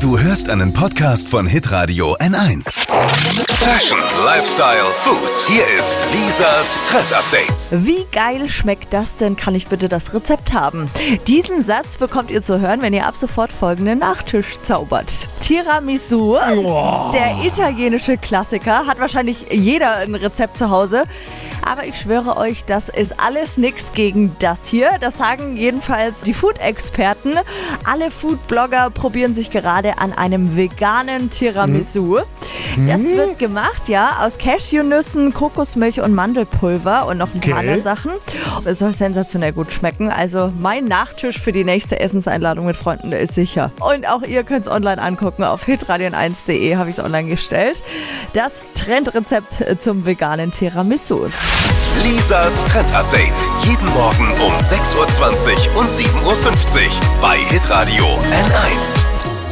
Du hörst einen Podcast von Hitradio N1. Fashion, Lifestyle, Food. Hier ist Lisas Trend Update. Wie geil schmeckt das denn? Kann ich bitte das Rezept haben? Diesen Satz bekommt ihr zu hören, wenn ihr ab sofort folgenden Nachtisch zaubert. Tiramisu, der italienische Klassiker, hat wahrscheinlich jeder ein Rezept zu Hause. Aber ich schwöre euch, das ist alles nichts gegen das hier. Das sagen jedenfalls die Food-Experten. Alle Food-Blogger probieren sich gerade an einem veganen Tiramisu. Das wird gemacht, ja, aus Cashewnüssen, Kokosmilch und Mandelpulver und noch ein paar Okay. anderen Sachen. Es soll sensationell gut schmecken. Also mein Nachtisch für die nächste Essenseinladung mit Freunden der ist sicher. Und auch ihr könnt es online angucken. Auf hitradion1.de habe ich es online gestellt. Das Trendrezept zum veganen Tiramisu. Lisas Trend Update. Jeden Morgen um 6.20 Uhr und 7.50 Uhr bei Hitradio N1.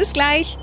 Bis gleich.